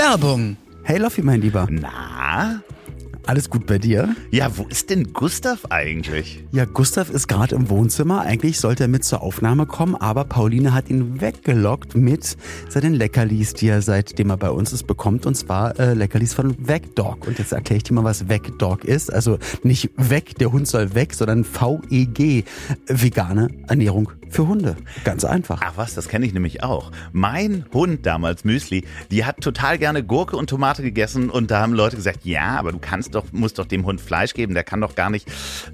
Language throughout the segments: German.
Werbung. Hey Loffi, mein Lieber. Na? Alles gut bei dir? Ja, wo ist denn Gustav eigentlich? Ja, Gustav ist gerade im Wohnzimmer. Eigentlich sollte er mit zur Aufnahme kommen, aber Pauline hat ihn weggelockt mit seinen Leckerlis, die er seitdem er bei uns ist bekommt. Und zwar äh, Leckerlis von Vegdog. Und jetzt erkläre ich dir mal, was Vegdog ist. Also nicht weg, der Hund soll weg, sondern VEG, vegane Ernährung für Hunde. Ganz einfach. Ach was, das kenne ich nämlich auch. Mein Hund damals, Müsli, die hat total gerne Gurke und Tomate gegessen und da haben Leute gesagt, ja, aber du kannst doch, musst doch dem Hund Fleisch geben, der kann doch gar nicht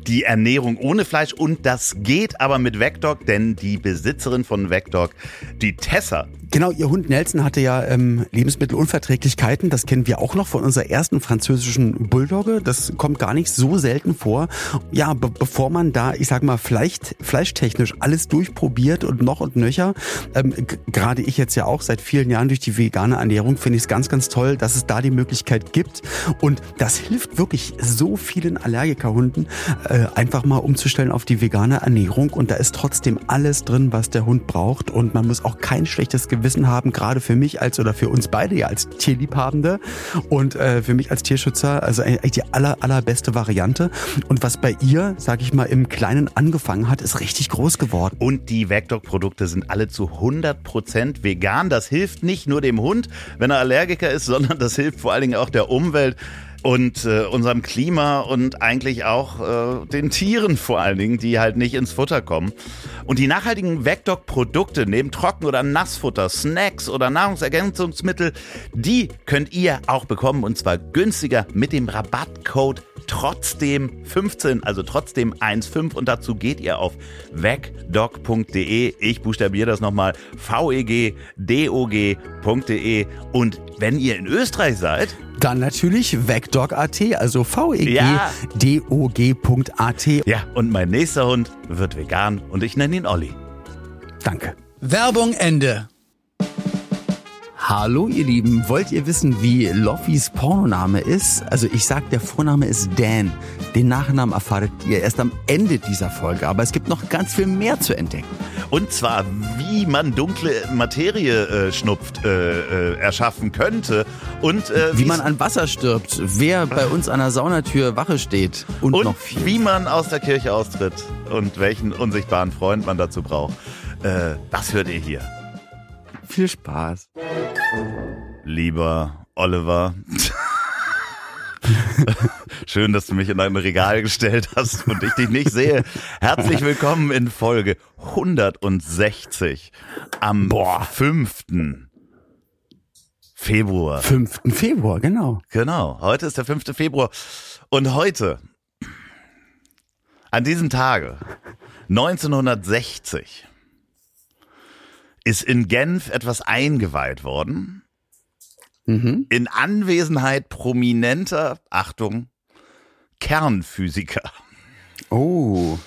die Ernährung ohne Fleisch und das geht aber mit Vecdog, denn die Besitzerin von Vecdog, die Tessa, Genau, ihr Hund Nelson hatte ja ähm, Lebensmittelunverträglichkeiten. Das kennen wir auch noch von unserer ersten französischen Bulldogge. Das kommt gar nicht so selten vor. Ja, be bevor man da, ich sag mal, vielleicht fleischtechnisch alles durchprobiert und noch und nöcher, ähm, gerade ich jetzt ja auch seit vielen Jahren durch die vegane Ernährung, finde ich es ganz, ganz toll, dass es da die Möglichkeit gibt. Und das hilft wirklich so vielen Allergikerhunden, äh, einfach mal umzustellen auf die vegane Ernährung. Und da ist trotzdem alles drin, was der Hund braucht. Und man muss auch kein schlechtes Gewissen haben, gerade für mich als oder für uns beide ja als Tierliebhabende und äh, für mich als Tierschützer, also eigentlich die aller, allerbeste Variante. Und was bei ihr, sag ich mal, im Kleinen angefangen hat, ist richtig groß geworden. Und die Vecdog-Produkte sind alle zu 100% vegan. Das hilft nicht nur dem Hund, wenn er Allergiker ist, sondern das hilft vor allen Dingen auch der Umwelt und äh, unserem Klima und eigentlich auch äh, den Tieren vor allen Dingen, die halt nicht ins Futter kommen. Und die nachhaltigen Vecdog-Produkte neben Trocken- oder Nassfutter, Snacks oder Nahrungsergänzungsmittel, die könnt ihr auch bekommen und zwar günstiger mit dem Rabattcode trotzdem 15, also trotzdem 1,5 und dazu geht ihr auf vegdog.de. Ich buchstabiere das nochmal, vegdog.de und wenn ihr in Österreich seid, Dann natürlich Vegdog.at, also Ja. vegdog.at. ja, und mein nächster Hund wird vegan und ich nenne ihn Olli. Danke. Werbung Ende. Hallo ihr Lieben, wollt ihr wissen, wie Loffis Pornoname ist? Also ich sag, der Vorname ist Dan. Den Nachnamen erfahrt ihr erst am Ende dieser Folge, aber es gibt noch ganz viel mehr zu entdecken. Und zwar, wie man dunkle Materie äh, schnupft, äh, äh, erschaffen könnte. Und äh, Wie man an Wasser stirbt, wer bei uns an der Saunatür Wache steht und, und noch viel. wie man aus der Kirche austritt und welchen unsichtbaren Freund man dazu braucht. Äh, das hört ihr hier. viel Spaß. Lieber Oliver. Schön, dass du mich in ein Regal gestellt hast und ich dich nicht sehe. Herzlich willkommen in Folge 160 am 5. Februar. 5. Februar, genau. Genau, heute ist der 5. Februar. Und heute, an diesem Tage, 1960, ist in Genf etwas eingeweiht worden. Mhm. In Anwesenheit prominenter, Achtung, Kernphysiker. Oh,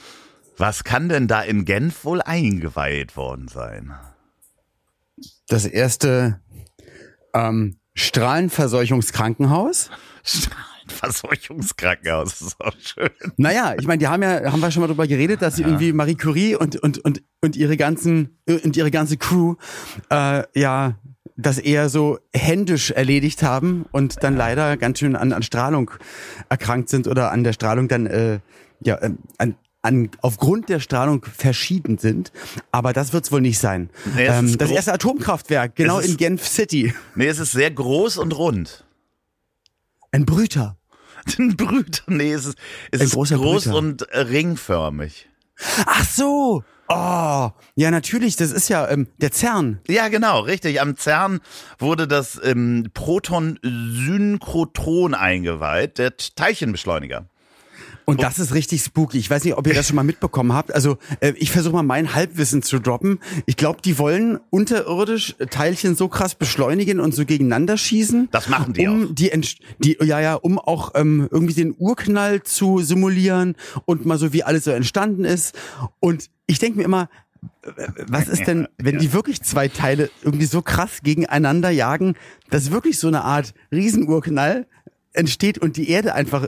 Was kann denn da in Genf wohl eingeweiht worden sein? das erste ähm, Strahlenverseuchungskrankenhaus. Strahlenverseuchungskrankenhaus, das ist auch schön. Naja, ich meine, die haben ja, haben wir schon mal drüber geredet, dass sie irgendwie Marie Curie und, und, und, und ihre ganzen, und ihre ganze Crew, äh, ja, das eher so händisch erledigt haben und dann leider ganz schön an, an Strahlung erkrankt sind oder an der Strahlung dann, äh, ja, ähm, an, an, aufgrund der Strahlung verschieden sind. Aber das wird's wohl nicht sein. Nee, es ähm, das erste Atomkraftwerk, genau Es ist- in Genf City. Nee, es ist sehr groß und rund. Ein Brüter. Ein Brüter, nee, es ist, es ist groß Brüter. und äh, ringförmig. Ach so. Oh, ja, natürlich, das ist ja ähm, der CERN. Ja, genau, richtig. Am CERN wurde das ähm, Proton-Synchrotron eingeweiht, der Teilchenbeschleuniger. Und das ist richtig spooky. Ich weiß nicht, ob ihr das schon mal mitbekommen habt. Also äh, ich versuche mal mein Halbwissen zu droppen. Ich glaube, die wollen unterirdisch Teilchen so krass beschleunigen und so gegeneinander schießen. Das machen die um auch. Die, Entst- die ja ja, um auch ähm, irgendwie den Urknall zu simulieren und mal so wie alles so entstanden ist. Und ich denke mir immer, äh, was ist denn, wenn die wirklich zwei Teile irgendwie so krass gegeneinander jagen, dass wirklich so eine Art Riesenurknall entsteht und die Erde einfach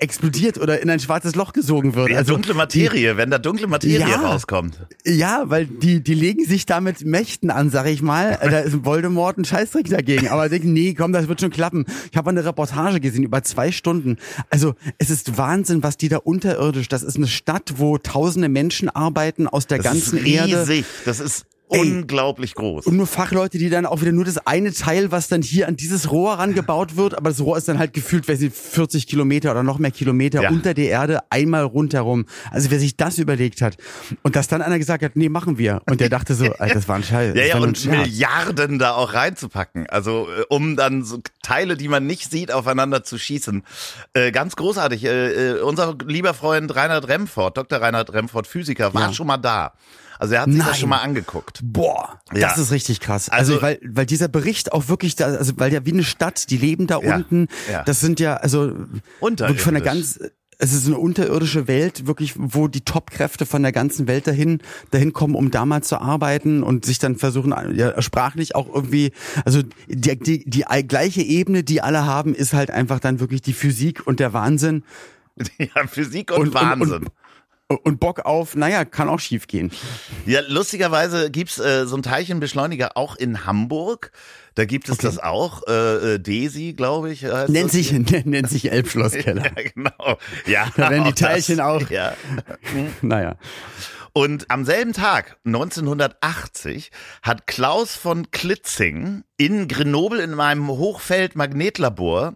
explodiert oder in ein schwarzes Loch gesogen wird. Ja, also dunkle Materie, die, wenn da dunkle Materie Ja. rauskommt. Ja, weil die, die legen sich damit Mächten an, sag ich mal. Da ist Voldemort ein Scheißdreck dagegen. Aber denken, nee, komm, das wird schon klappen. Ich habe eine Reportage gesehen über zwei Stunden. Also es ist Wahnsinn, was die da unterirdisch. Das ist eine Stadt, wo tausende Menschen arbeiten aus der Das ganzen ist Erde. riesig. Das ist Ey. unglaublich groß. Und nur Fachleute, die dann auch wieder nur das eine Teil, was dann hier an dieses Rohr rangebaut wird, aber das Rohr ist dann halt gefühlt, weiß ich, 40 Kilometer oder noch mehr Kilometer Ja. unter der Erde einmal rundherum. Also wer sich das überlegt hat und dass dann einer gesagt hat, nee, machen wir. Und der dachte so, Alter, das war ein Scheiß. Ja, ja, und. Milliarden da auch reinzupacken. Also, äh, um dann so Teile, die man nicht sieht, aufeinander zu schießen. Äh, ganz großartig. Äh, äh, unser lieber Freund Reinhard Remford, Dr. Reinhard Remford, Physiker, war Ja. schon mal da. Also, er hat sich Nein. das schon mal angeguckt. Boah, Ja. das ist richtig krass. Also, Also- weil, weil dieser Bericht auch wirklich da, also weil ja wie eine Stadt, die leben da Ja, unten. ja. Das sind ja, also wirklich von der ganz, es ist eine unterirdische Welt, wirklich, wo die Top-Kräfte von der ganzen Welt dahin, dahin kommen, um da mal zu arbeiten und sich dann versuchen, ja, sprachlich auch irgendwie, also die, die, die gleiche Ebene, die alle haben, ist halt einfach dann wirklich die Physik und der Wahnsinn Ja, Physik und, Und- und- Wahnsinn. und- und Bock auf, naja, kann auch schief gehen. Ja, lustigerweise gibt's äh, so einen Teilchenbeschleuniger auch in Hamburg. Da gibt es das auch. Äh, äh, Desi, glaube ich. Nennt sich, nennt sich Elbschlosskeller. Ja, genau. Ja, Da werden die auch das. Teilchen auch- Ja. Naja. Und am selben Tag, 1980, hat Klaus von Klitzing in Grenoble in einem Hochfeld-Magnetlabor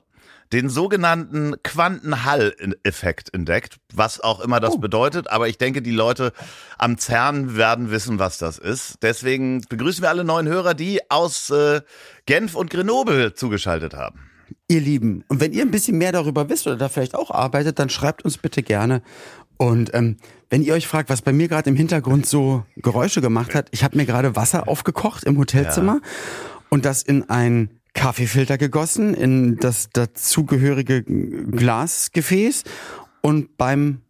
den sogenannten Quantenhall-Effekt entdeckt, was auch immer das Oh. bedeutet. Aber ich denke, die Leute am CERN werden wissen, was das ist. Deswegen begrüßen wir alle neuen Hörer, die aus äh, Genf und Grenoble zugeschaltet haben. Ihr Lieben, und wenn ihr ein bisschen mehr darüber wisst oder da vielleicht auch arbeitet, dann schreibt uns bitte gerne. Und ähm, wenn ihr euch fragt, was bei mir gerade im Hintergrund so Geräusche gemacht hat, ich habe mir gerade Wasser aufgekocht im Hotelzimmer und das in ein Kaffeefilter gegossen, in das dazugehörige Glasgefäß und beim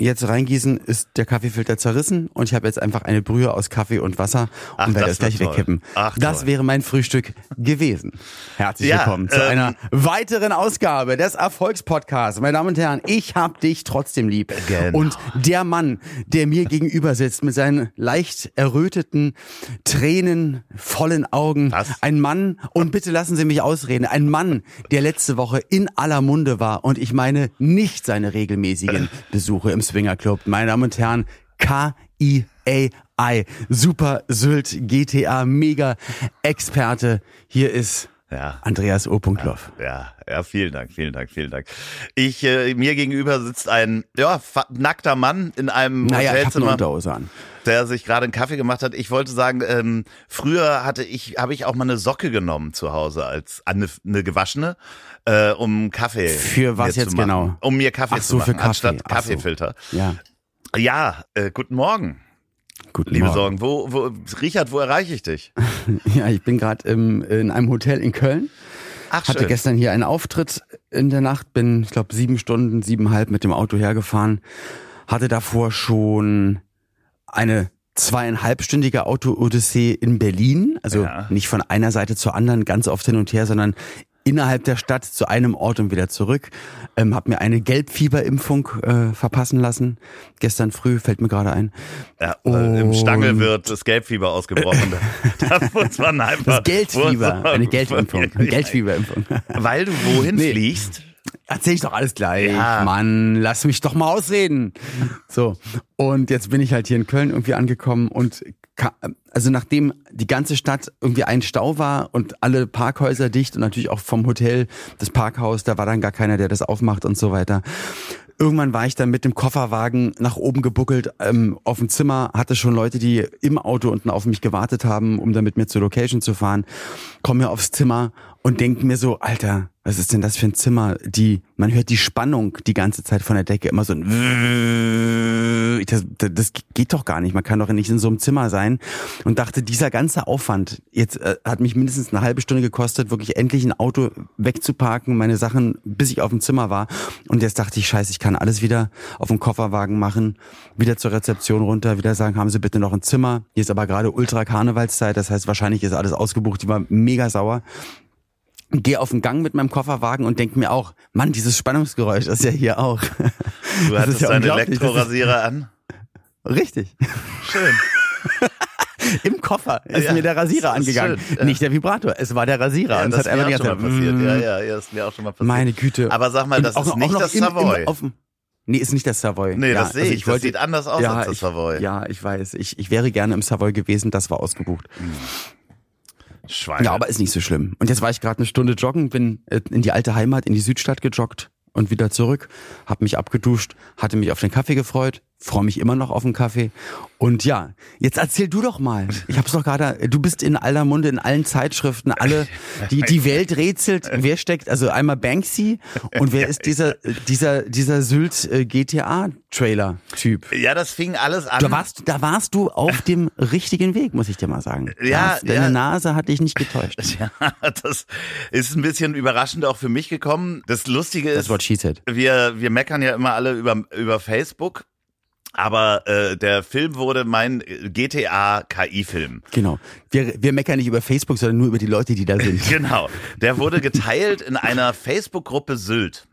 jetzt reingießen ist der Kaffeefilter zerrissen und ich habe jetzt einfach eine Brühe aus Kaffee und Wasser Ach, und werde das das gleich toll. wegkippen. Ach, das toll. wäre mein Frühstück gewesen. Herzlich Ja, willkommen zu ähm, einer weiteren Ausgabe des Erfolgspodcasts. Meine Damen und Herren, ich hab dich trotzdem lieb. Genau. Und der Mann, der mir gegenüber sitzt mit seinen leicht erröteten, tränenvollen Augen, Was? ein Mann, und bitte lassen Sie mich ausreden, ein Mann, der letzte Woche in aller Munde war und ich meine nicht seine regelmäßigen Besuche im Swingerclub. Meine Damen und Herren, K-I-A-I, Super Sylt GTA Mega Experte. Hier ist Ja. Andreas O. Loff. Ja, ja, vielen Dank, vielen Dank, vielen Dank. Ich, äh, mir gegenüber sitzt ein, ja, nackter Mann in einem Naja, Hotelzimmer, an. der sich gerade einen Kaffee gemacht hat. Ich wollte sagen, ähm, früher hatte ich, habe ich auch mal eine Socke genommen zu Hause als eine, eine gewaschene, äh, um Kaffee. Für was jetzt zu machen. genau? Um mir Kaffee Ach so, zu machen, für Kaffee. anstatt Ach so. Kaffeefilter. Ja, Ja, äh, guten Morgen, guten liebe Morgen. Sorgen. Wo, wo, Richard, wo erreiche ich dich? Ja, ich bin gerade in einem Hotel in Köln. Ach, Hatte schön. gestern hier einen Auftritt in der Nacht, bin, ich glaube, sieben Stunden, siebeneinhalb mit dem Auto hergefahren. Hatte davor schon eine zweieinhalbstündige Auto-Odyssee in Berlin. Also Ja. nicht von einer Seite zur anderen, ganz oft hin und her, sondern innerhalb der Stadt zu einem Ort und wieder zurück. Ähm, hab mir eine Gelbfieberimpfung äh, verpassen lassen. Gestern früh, fällt mir gerade ein. Ja, weil Im Und- Stangel wird das Gelbfieber ausgebrochen. da muss man einfach. Das Geldfieber, eine Geldimpfung. Eine Geldfieberimpfung. Weil du wohin Nee. fliegst? Erzähl ich doch alles gleich. Ja. Mann, lass mich doch mal ausreden. So. Und jetzt bin ich halt hier in Köln irgendwie angekommen und also nachdem die ganze Stadt irgendwie ein Stau war und alle Parkhäuser dicht und natürlich auch vom Hotel das Parkhaus, da war dann gar keiner, der das aufmacht und so weiter. Irgendwann war ich dann mit dem Kofferwagen nach oben gebuckelt ähm, auf dem Zimmer, hatte schon Leute, die im Auto unten auf mich gewartet haben, um dann mit mir zur Location zu fahren. Komm mir aufs Zimmer und denk mir so, Alter, was ist denn das für ein Zimmer? Die, man hört die Spannung die ganze Zeit von der Decke immer so ein das, das geht doch gar nicht. Man kann doch nicht in so einem Zimmer sein. Und dachte, dieser ganze Aufwand jetzt äh, hat mich mindestens eine halbe Stunde gekostet, wirklich endlich ein Auto wegzuparken, meine Sachen, bis ich auf dem Zimmer war. Und jetzt dachte ich, scheiße, ich kann alles wieder auf dem Kofferwagen machen, wieder zur Rezeption runter, wieder sagen, haben Sie bitte noch ein Zimmer. Hier ist aber gerade Ultra Karnevalszeit, das heißt, wahrscheinlich ist alles ausgebucht. Die war mega sauer. Gehe auf den Gang mit meinem Kofferwagen und denke mir auch, Mann, dieses Spannungsgeräusch ist ja hier auch. Du Das hattest ja deinen. Elektrorasierer an. Richtig. Schön. Im Koffer ist Ja, mir der Rasierer das angegangen. schön, ja. Nicht der Vibrator, es war der Rasierer. Ja, und das ist hat mir einfach auch schon mal passiert. Ja, mm, ja, ja, das ist mir auch schon mal passiert. Meine Güte. Aber sag mal, das auch ist nicht das im, Savoy. Im, auf nee, ist nicht das Savoy. Nee, ja, das sehe also ich. Das wollte- sieht anders aus ja, als das ich, Savoy. Ja, ich weiß. Ich, ich wäre gerne im Savoy gewesen, das war ausgebucht. Schweine. Ja, aber ist nicht so schlimm. Und jetzt war ich gerade eine Stunde joggen, bin äh, in die alte Heimat, in die Südstadt gejoggt und wieder zurück, habe mich abgeduscht, hatte mich auf den Kaffee gefreut, freue mich immer noch auf den Kaffee. Und ja, jetzt erzähl du doch mal. Ich hab's doch gerade, du bist in aller Munde, in allen Zeitschriften, alle, die, die Welt rätselt, wer steckt, also einmal Banksy und wer ist dieser, dieser, dieser Sylt äh, GTA Trailer Typ. ja, das fing alles an. Da warst, da warst du auf dem richtigen Weg, muss ich dir mal sagen. Ja, Da- Deine ja. Nase hat dich nicht getäuscht. Ja, das ist ein bisschen überraschend auch für mich gekommen. Das Lustige Das ist, Wort She said. wir, wir meckern ja immer alle über, über Facebook. Aber äh, der Film wurde mein GTA-KI-Film. Genau. Wir, wir meckern nicht über Facebook, sondern nur über die Leute, die da sind. Genau. Der wurde geteilt in einer Facebook-Gruppe Sylt.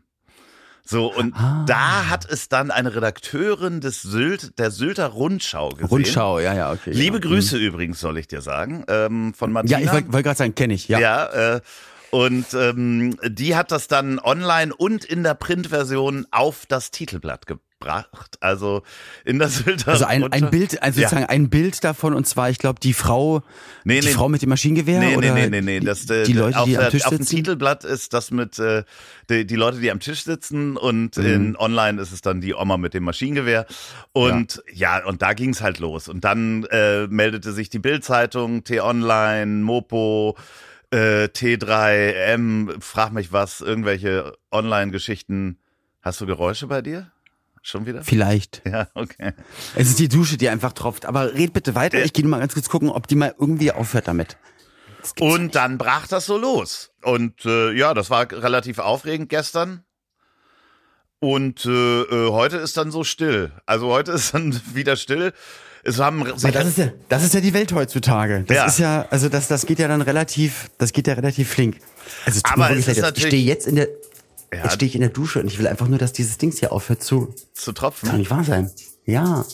So, und Ah. da hat es dann eine Redakteurin des Sylt, der Sylter Rundschau gesehen. Rundschau, ja, ja, okay. Liebe genau. Grüße übrigens, soll ich dir sagen, ähm, von Ja, Martina. ich wollte wollt gerade sagen, kenne ich, ja. Ja, äh, und ähm, die hat das dann online und in der Printversion auf das Titelblatt gebracht. Also in der Sylter Also ein, ein Bild, also Ja. sozusagen ein Bild davon und zwar, ich glaube, die Frau, Nee, die nee. Frau mit dem Maschinengewehr Nee, nee, oder nee, nee, nee. Das, äh, die Leute, auf, die am Tisch auf dem sitzen. Titelblatt ist das mit äh, die, die Leute, die am Tisch sitzen und Mhm. in online ist es dann die Oma mit dem Maschinengewehr. Und ja, und da ging's halt los. Und dann äh, meldete sich die Bildzeitung, T-Online, Mopo, äh, T3M, frag mich was, irgendwelche Online-Geschichten. Hast du Geräusche bei dir? Schon wieder? Vielleicht. Ja, okay. Es ist die Dusche, die einfach tropft. Aber red bitte weiter. Ich gehe mal ganz kurz gucken, ob die mal irgendwie aufhört damit. Und dann brach das so los. Und äh, ja, das war relativ aufregend gestern. Und äh, äh, heute ist dann so still. Also heute ist dann wieder still. Es haben Weil das ist ja, das ist ja die Welt heutzutage. Das Ja. ist ja, also das, das geht ja dann relativ, das geht ja relativ flink. Also Aber es ist leid. Ich natürlich- stehe jetzt in der, Ja. jetzt stehe ich in der Dusche und ich will einfach nur, dass dieses Dings hier aufhört zu. zu Kann tropfen. nicht wahr sein. Ja.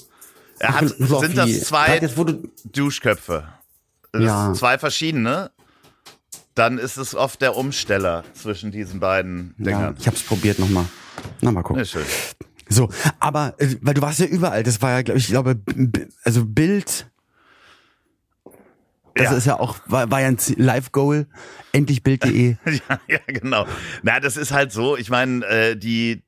Er hat, sind das zwei Jetzt, Duschköpfe. Das Ja. zwei verschiedene. Dann ist es oft der Umsteller zwischen diesen beiden ja, Dingern. ich hab's probiert nochmal. Na, mal gucken. Ja, schön. So, aber, äh, weil du warst ja überall, das war ja, glaube ich, glaube, also Bild, das Ja. ist ja auch, war, war ja ein Live-Goal, endlich Bild.de. Ja, ja, genau. Na, das ist halt so. Ich meine, äh, die,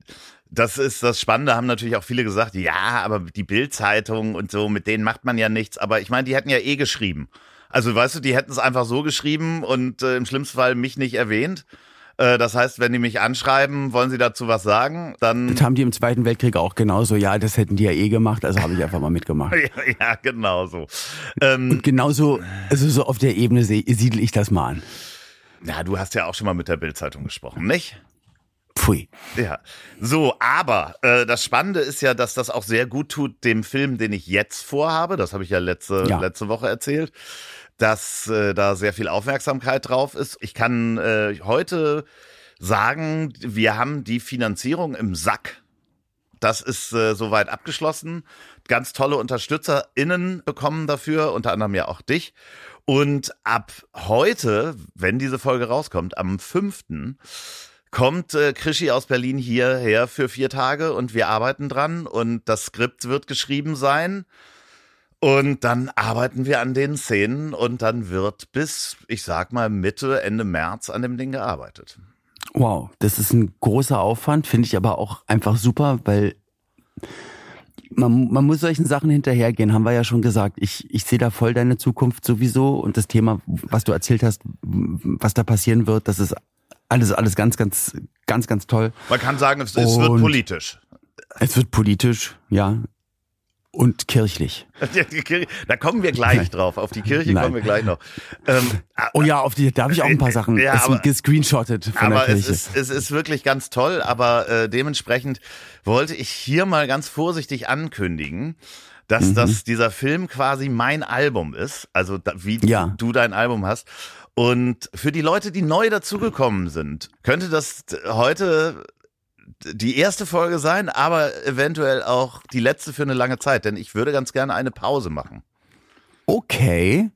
das ist das Spannende, haben natürlich auch viele gesagt, ja, aber die Bild-Zeitung und so, mit denen macht man ja nichts. Aber ich meine, die hätten ja eh geschrieben. Also, weißt du, die hätten es einfach so geschrieben und äh, im schlimmsten Fall mich nicht erwähnt. Äh, das heißt, wenn die mich anschreiben, wollen sie dazu was sagen, dann. Das haben die im Zweiten Weltkrieg auch genauso, ja, das hätten die ja eh gemacht, also habe ich einfach mal mitgemacht. Ja, ja, genau so. Ähm, Und genauso, also so auf der Ebene siedel ich das mal an. ja, du hast ja auch schon mal mit der Bild-Zeitung gesprochen, nicht? Pfui. Ja, so, aber äh, das Spannende ist ja, dass das auch sehr gut tut dem Film, den ich jetzt vorhabe. Das habe ich ja letzte, Ja. letzte Woche erzählt, dass äh, da sehr viel Aufmerksamkeit drauf ist. Ich kann äh, heute sagen, wir haben die Finanzierung im Sack. Das ist äh, soweit abgeschlossen. Ganz tolle UnterstützerInnen bekommen dafür, unter anderem ja auch dich. Und ab heute, wenn diese Folge rauskommt, am 5 kommt äh, Krischi aus Berlin hierher für vier Tage und wir arbeiten dran und das Skript wird geschrieben sein. Und dann arbeiten wir an den Szenen und dann wird bis, ich sag mal, Mitte, Ende März an dem Ding gearbeitet. Wow, das ist ein großer Aufwand, finde ich aber auch einfach super, weil man, man muss solchen Sachen hinterhergehen, haben wir ja schon gesagt. Ich, ich sehe da voll deine Zukunft sowieso und das Thema, was du erzählt hast, was da passieren wird, das ist alles, alles ganz, ganz, ganz, ganz toll. Man kann sagen, es, es wird politisch. Es wird politisch, ja, und kirchlich. Da kommen wir gleich Nein. drauf. Auf die Kirche Nein. kommen wir gleich noch. Ähm, Oh ja, auf die, da habe ich auch ein paar Sachen Ja, es aber- gescreenshottet von aber der es Kirche. ist, es ist wirklich ganz toll, aber äh, dementsprechend wollte ich hier mal ganz vorsichtig ankündigen, dass Mhm. das dieser Film quasi mein Album ist, also da, wie Ja. du dein Album hast. Und für die Leute, die neu dazugekommen sind, könnte das heute die erste Folge sein, aber eventuell auch die letzte für eine lange Zeit, denn ich würde ganz gerne eine Pause machen. Okay.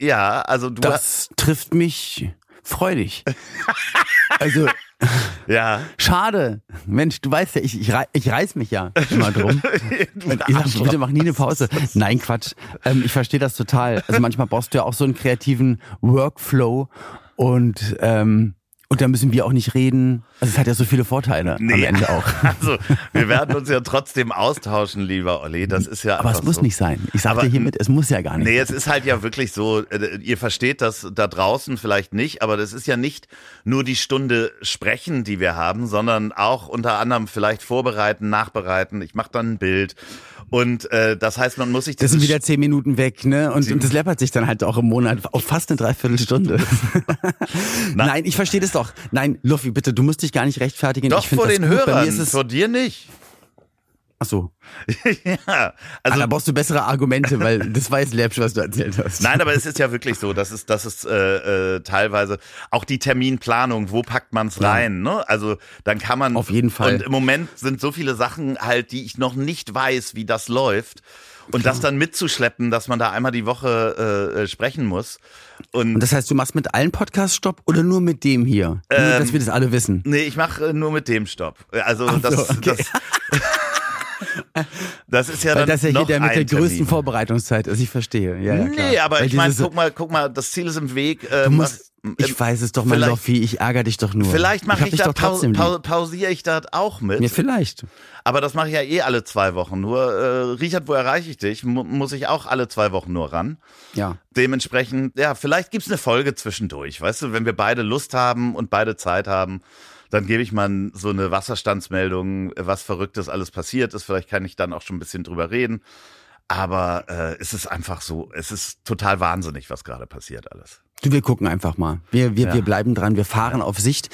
Ja, also du Das trifft mich freudig. also ja. Schade. Mensch, du weißt ja, ich, ich, ich reiß mich ja immer drum. Ich sag, bitte mach nie eine Pause. Nein, Quatsch. Ähm, ich verstehe das total. Also manchmal brauchst du ja auch so einen kreativen Workflow und ähm, und da müssen wir auch nicht reden. Also es hat ja so viele Vorteile am Ende auch. Also, wir werden uns ja trotzdem austauschen, lieber Olli. Das ist ja Aber es muss so. nicht sein. Ich Aber- sagte hiermit, es muss ja gar nicht. Nee, es ist halt ja wirklich so, äh, ihr versteht das da draußen vielleicht nicht, aber das ist ja nicht nur die Stunde sprechen, die wir haben, sondern auch unter anderem vielleicht vorbereiten, nachbereiten. Ich mache dann ein Bild und äh, das heißt, man muss sich Das sind wieder zehn Minuten weg, ne? Und, und das läppert sich dann halt auch im Monat auf fast eine Dreiviertelstunde. Nein, ich verstehe das doch. Nein, Luffy, bitte, du musst dich gar nicht rechtfertigen. doch vor den gut. Hörern, ist es, vor dir nicht. Ach so. ja, also da brauchst du bessere Argumente, weil das war jetzt läppisch, was du erzählt hast. Nein, aber es ist ja wirklich so, dass es, dass es äh, äh, teilweise auch die Terminplanung, wo packt man's Ja. rein, ne? Also dann kann man Auf jeden Fall. Und im Moment sind so viele Sachen halt, die ich noch nicht weiß, wie das läuft. Und das dann mitzuschleppen, dass man da einmal die Woche äh, äh, sprechen muss. Und, Und das heißt, du machst mit allen Podcasts Stopp oder nur mit dem hier? nur, Ähm, dass wir das alle wissen. nee, ich mache äh, nur mit dem Stopp. Also Ach das, so, okay. das, das ist ja Weil dann das ja hier noch der mit der größten Termin. Vorbereitungszeit ist, ich verstehe. Ja, ja. Nee, aber Weil ich meine, guck mal, guck mal, das Ziel ist im Weg. Äh, du musst, mach- ich weiß es doch, mein vielleicht- Loffi, ich ärgere dich doch nur. Vielleicht mache ich, dich da doch trotzdem pau lieb. pau pausiere ich das auch mit. Ja, vielleicht. Aber das mache ich ja eh alle zwei Wochen. Nur, äh, Richard, wo erreiche ich dich? Mu muss ich auch alle zwei Wochen nur ran. Ja. Dementsprechend, ja, vielleicht gibt's eine Folge zwischendurch. Weißt du, wenn wir beide Lust haben und beide Zeit haben, dann gebe ich mal so eine Wasserstandsmeldung, was Verrücktes alles passiert ist. Vielleicht kann ich dann auch schon ein bisschen drüber reden. Aber äh, es ist einfach so, es ist total wahnsinnig, was gerade passiert alles. Du, wir gucken einfach mal. Wir, wir, Ja. wir bleiben dran, wir fahren auf Sicht.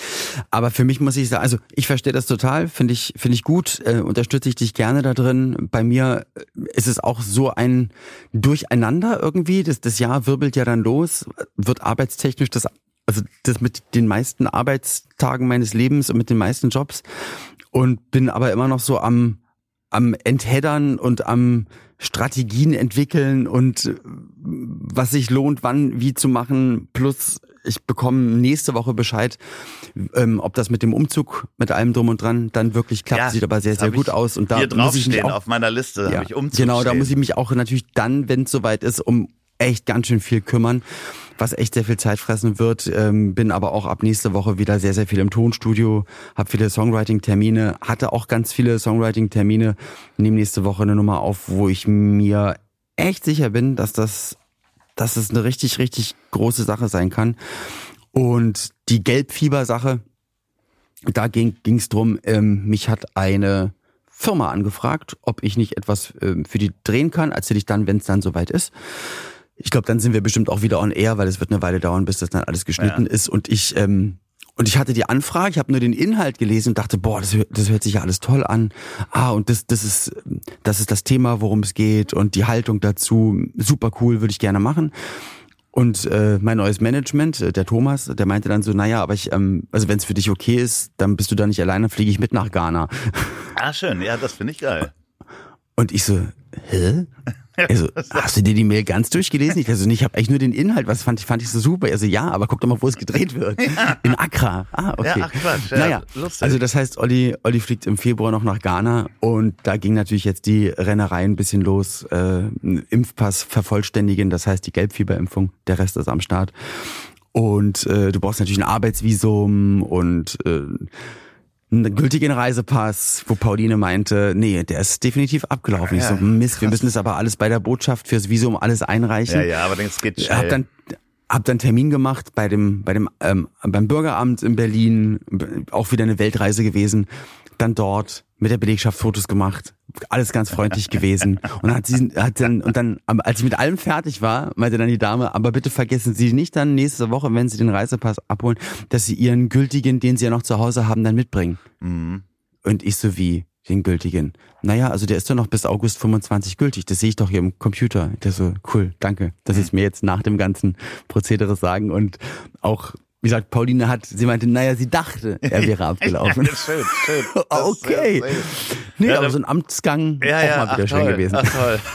Aber für mich muss ich sagen, also ich verstehe das total, finde ich, finde ich gut, äh, unterstütze ich dich gerne da drin. Bei mir äh, ist es auch so ein Durcheinander irgendwie. Das, das Jahr wirbelt ja dann los, wird arbeitstechnisch das, also das mit den meisten Arbeitstagen meines Lebens und mit den meisten Jobs und bin aber immer noch so am, am Entheddern und am Strategien entwickeln und äh, was sich lohnt, wann, wie zu machen. Plus ich bekomme nächste Woche Bescheid, ähm, ob das mit dem Umzug, mit allem drum und dran dann wirklich klappt. Ja, Sieht aber sehr, sehr gut aus. Und da Hier muss ich mich auch auf meiner Liste, ja, habe ich Umzug Genau, da stehen. muss ich mich auch natürlich dann, wenn es soweit ist, um echt ganz schön viel kümmern, was echt sehr viel Zeit fressen wird. Ähm, bin aber auch ab nächste Woche wieder sehr, sehr viel im Tonstudio, habe viele Songwriting-Termine, hatte auch ganz viele Songwriting-Termine. Nehme nächste Woche eine Nummer auf, wo ich mir echt sicher bin, dass das, dass es eine richtig, richtig große Sache sein kann. Und die Gelbfieber-Sache, da ging es drum, ähm, mich hat eine Firma angefragt, ob ich nicht etwas ähm, für die drehen kann. Erzähle ich dann, wenn es dann soweit ist. Ich glaube, dann sind wir bestimmt auch wieder on air, weil es wird eine Weile dauern, bis das dann alles geschnitten ist. Und ich ähm, und ich hatte die Anfrage, ich habe nur den Inhalt gelesen und dachte, boah, das, hört- das hört sich ja alles toll an. Ah, und das, das ist, das ist das Thema, worum es geht und die Haltung dazu, super cool, würde ich gerne machen. Und äh, mein neues Management, äh, der Thomas, der meinte dann so, naja, aber ich, ähm, also wenn es für dich okay ist, dann bist du da nicht alleine, fliege ich mit nach Ghana. Ah, schön, ja, das finde ich geil. Und ich so, hä? Also, hast du dir die Mail ganz durchgelesen? Ich also, ich habe eigentlich nur den Inhalt, was fand ich, fand ich so super. Also, ja, aber guck doch mal, wo es gedreht wird. In Accra. Ah, okay. Ja, ach Quatsch, ja, naja, lustig. also das heißt, Olli, Olli fliegt im Februar noch nach Ghana und da ging natürlich jetzt die Rennerei ein bisschen los. Äh, Impfpass vervollständigen, das heißt die Gelbfieberimpfung, der Rest ist am Start. Und äh, du brauchst natürlich ein Arbeitsvisum und äh, einen gültigen Reisepass, wo Pauline meinte, nee, der ist definitiv abgelaufen. Ich so, Ja, Mist, wir müssen das aber alles bei der Botschaft fürs Visum alles einreichen. Ja, ja, aber das geht Hab schnell. dann hab dann Termin gemacht bei dem bei dem ähm, beim Bürgeramt in Berlin, auch wieder eine Weltreise gewesen. Dann dort mit der Belegschaft Fotos gemacht, alles ganz freundlich gewesen. Und dann hat sie hat dann und dann als ich mit allem fertig war, meinte dann die Dame, aber bitte vergessen Sie nicht dann nächste Woche, wenn Sie den Reisepass abholen, dass Sie Ihren gültigen, den Sie ja noch zu Hause haben, dann mitbringen. Mhm. Und ich so wie den gültigen. Naja, also der ist doch noch bis August 25 gültig. Das sehe ich doch hier im Computer. Der so, cool, danke, dass Sie es mir jetzt nach dem ganzen Prozedere sagen. Und auch, wie gesagt, Pauline hat, sie meinte, naja, sie dachte, er wäre abgelaufen. Ja, schön, schön. Okay. ist sehr, sehr- Nee, Ja, aber so ein Amtsgang Ja, auch ja, mal wieder ach, schön toll, gewesen. Ach, toll.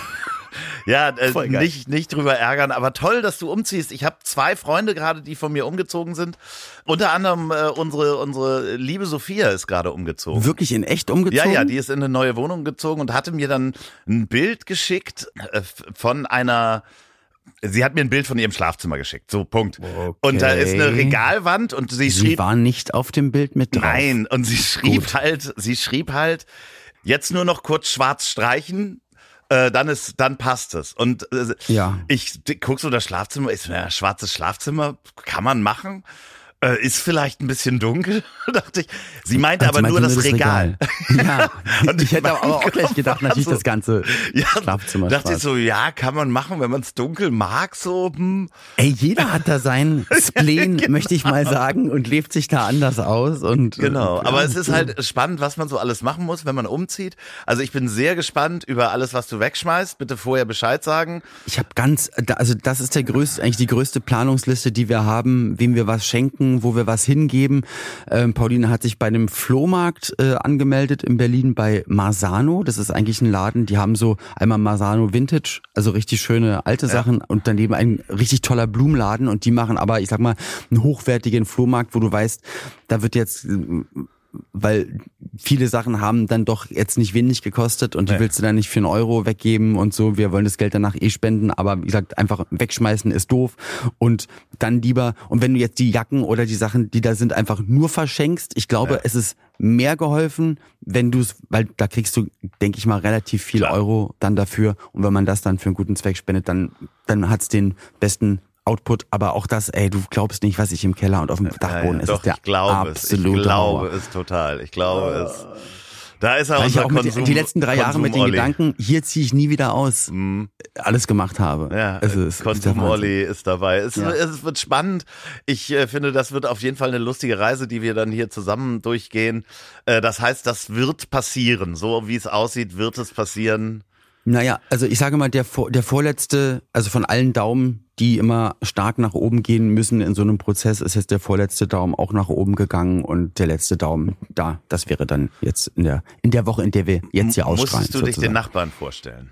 Ja, äh, nicht, nicht drüber ärgern, aber toll, dass du umziehst. Ich habe zwei Freunde gerade, die von mir umgezogen sind. Unter anderem äh, unsere, unsere liebe Sophia ist gerade umgezogen. Wirklich in echt Ja, umgezogen? ja, die ist in eine neue Wohnung gezogen und hatte mir dann ein Bild geschickt äh, von einer. Sie hat mir ein Bild von ihrem Schlafzimmer geschickt. So, Punkt. Und da ist eine Okay. Regalwand und sie, Sie schrieb. war nicht auf dem Bild mit drauf. Nein, und sie schrieb Gut. halt, sie schrieb halt, jetzt nur noch kurz schwarz streichen, äh, dann ist, dann passt es. Und äh, Ja. ich guck so das Schlafzimmer, ist ja, schwarzes Schlafzimmer, kann man machen. Äh, ist vielleicht ein bisschen dunkel, dachte ich. Sie meinte Sie aber meinte nur das Regal. Ja, Und ich hätte aber auch gleich gedacht, natürlich so- das ganze Ja, Schlafzimmer dachte ich schwarz. so, ja, kann man machen, wenn man es dunkel mag, so. Hm. Ey, jeder hat da sein Spleen, möchte ich mal sagen, und lebt sich da anders aus. Und, Genau, äh, aber ja, es ist halt spannend, was man so alles machen muss, wenn man umzieht. Also ich bin sehr gespannt über alles, was du wegschmeißt. Bitte vorher Bescheid sagen. Ich habe ganz, also das ist der größte, eigentlich die größte Planungsliste, die wir haben, wem wir was schenken, wo wir was hingeben. Ähm, Pauline hat sich bei einem Flohmarkt äh, angemeldet in Berlin bei Marsano. Das ist eigentlich ein Laden, die haben so einmal Marsano Vintage, also richtig schöne alte Sachen und daneben ein richtig toller Blumenladen und die machen aber, ich sag mal, einen hochwertigen Flohmarkt, wo du weißt, da wird jetzt weil viele Sachen haben dann doch jetzt nicht wenig gekostet und die Nee. willst du dann nicht für einen Euro weggeben und so. Wir wollen das Geld danach eh spenden, aber wie gesagt, einfach wegschmeißen ist doof und dann lieber, und wenn du jetzt die Jacken oder die Sachen, die da sind, einfach nur verschenkst, ich glaube, Ja. es ist mehr geholfen, wenn du es, weil da kriegst du, denke ich mal, relativ viel Klar. Euro dann dafür und wenn man das dann für einen guten Zweck spendet, dann, dann hat's den besten Output, aber auch das, ey, du glaubst nicht, was ich im Keller und auf dem Dachboden Ja, ist. doch, ist ich glaube es. Ich glaube Horror. es total. Ich glaube es. Da ist er unser auch Konsum. die letzten drei Jahre mit den Konsum-Olli. Gedanken, hier ziehe ich nie wieder aus, alles gemacht habe. Ja, es ist Konsum. Olli ist dabei. Es, Ja. es wird spannend. Ich äh, finde, das wird auf jeden Fall eine lustige Reise, die wir dann hier zusammen durchgehen. Äh, das heißt, das wird passieren. So wie es aussieht, wird es passieren. Naja, also ich sage mal, der, der vorletzte, also von allen Daumen, die immer stark nach oben gehen müssen in so einem Prozess, ist jetzt der vorletzte Daumen auch nach oben gegangen und der letzte Daumen da, das wäre dann jetzt in der, in der Woche, in der wir jetzt hier ausstrahlen. Musstest du dich den. Nachbarn vorstellen?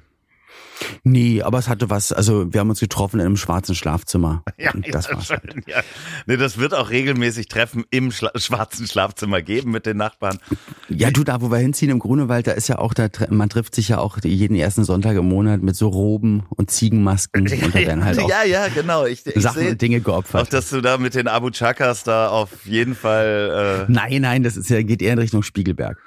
Nee, aber es hatte was, also wir haben uns getroffen in einem schwarzen Schlafzimmer. und das ja, war's. schön, ja. Nee, das wird auch regelmäßig Treffen im Schla schwarzen Schlafzimmer geben mit den Nachbarn. Ja, du, da wo wir hinziehen im Grunewald, da ist ja auch, da, man trifft sich ja auch jeden ersten Sonntag im Monat mit so Roben und Ziegenmasken und da werden halt auch ja, ja, genau. Ich, ich Sachen und Dinge auch, geopfert. dass du da mit den Abu Chakas da auf jeden Fall. Äh, Nein, nein, das ist ja, geht eher in Richtung Spiegelberg.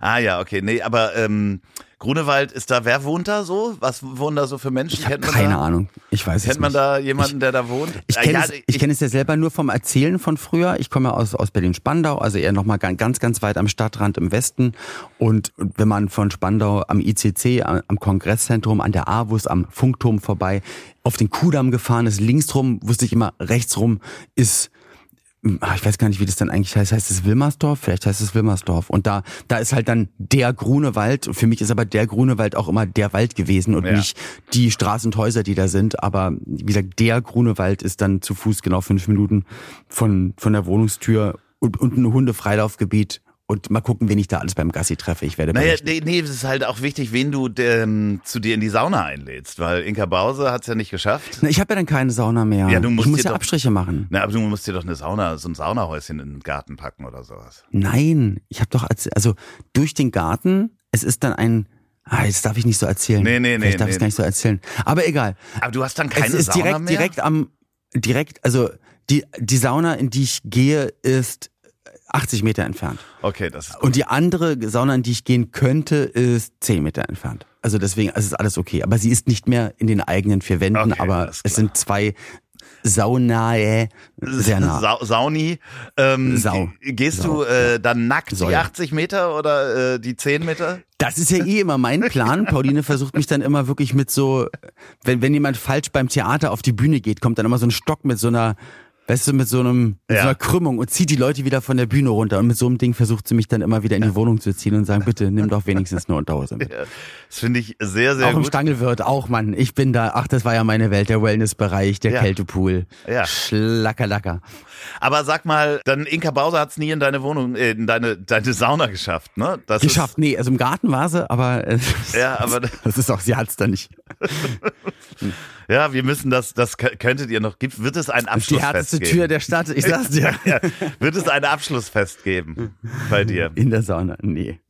ah ja, okay. Nee, aber ähm, Grunewald ist da, wer wohnt da so? Was wohnen da so für Menschen? Ich habe keine da? Ahnung. Ich weiß es Kennt man nicht. da jemanden, der da wohnt? Ich kenne ja, es, ich kenn es ja selber nur vom Erzählen von früher. Ich komme ja aus, aus Berlin-Spandau, also eher nochmal ganz, ganz weit am Stadtrand im Westen. Und wenn man von Spandau am ICC, am, am Kongresszentrum, an der AWUS, am Funkturm vorbei, auf den Kudamm gefahren ist, links rum, wusste ich immer, rechts rum ist ich weiß gar nicht, wie das dann eigentlich heißt. Heißt es Wilmersdorf? Vielleicht heißt es Wilmersdorf. Und da, da ist halt dann der Grunewald. Für mich ist aber der Grunewald auch immer der Wald gewesen und Ja. nicht die Straßen und Häuser, die da sind. Aber wie gesagt, der Grunewald ist dann zu Fuß genau fünf Minuten von, von der Wohnungstür und, und ein Hundefreilaufgebiet. Und mal gucken, wen ich da alles beim Gassi treffe. Ich werde Naja, nee, nee, es ist halt auch wichtig, wen du ähm, zu dir in die Sauna einlädst, weil Inka Bause hat's ja nicht geschafft. Na, ich habe ja dann keine Sauna mehr. Ja, du musst ich muss ja doch- Abstriche machen. Na, aber du musst dir doch eine Sauna, so ein Saunahäuschen in den Garten packen oder sowas. Nein, ich habe doch erzählt, also durch den Garten, es ist dann ein, ah, jetzt darf ich nicht so erzählen. Nee, nee, nee, Vielleicht darf nee. ich gar nicht so erzählen. Aber egal. Aber du hast dann keine es ist Sauna direkt, mehr? direkt am, direkt, also die, die Sauna, in die ich gehe, ist 80 Meter entfernt. Okay, das ist gut. Und die andere Sauna, in die ich gehen könnte, ist 10 Meter entfernt. Also deswegen, also ist alles okay. Aber sie ist nicht mehr in den eigenen vier Wänden, Okay, aber es sind zwei Saunae sehr nah. Sa Sauni. Ähm, Sau. ge- Gehst Sau, du äh, dann nackt die Säue. 80 Meter oder äh, die 10 Meter? Das ist ja eh immer mein Plan. Pauline versucht mich dann immer wirklich mit so, wenn, wenn jemand falsch beim Theater auf die Bühne geht, kommt dann immer so ein Stock mit so einer Weißt du, mit so einem mit Ja. so einer Krümmung und zieht die Leute wieder von der Bühne runter. Und mit so einem Ding versucht sie mich dann immer wieder in die Wohnung zu ziehen und sagen, bitte nimm doch wenigstens eine Unterhose mit. Ja, Das finde ich sehr, sehr auch im gut. Stangelwirt, auch Mann. Ich bin da, ach, das war ja meine Welt, der Wellnessbereich, der Ja. Kältepool. Ja. Schlackerlacker. Aber sag mal, dann Inka Bauser hat's nie in deine Wohnung, äh, in deine, deine Sauna geschafft, ne? Das Geschafft, nee, also im Garten war sie, aber äh, Ja, aber- das ist auch, sie hat's da nicht. Ja, wir müssen das, das kö- könntet ihr noch, gibt, wird es ein Das ist die Abschlussfest härteste geben? Tür der Stadt, ich sag's dir. ja, wird es ein Abschlussfest geben bei dir? In der Sauna, nee.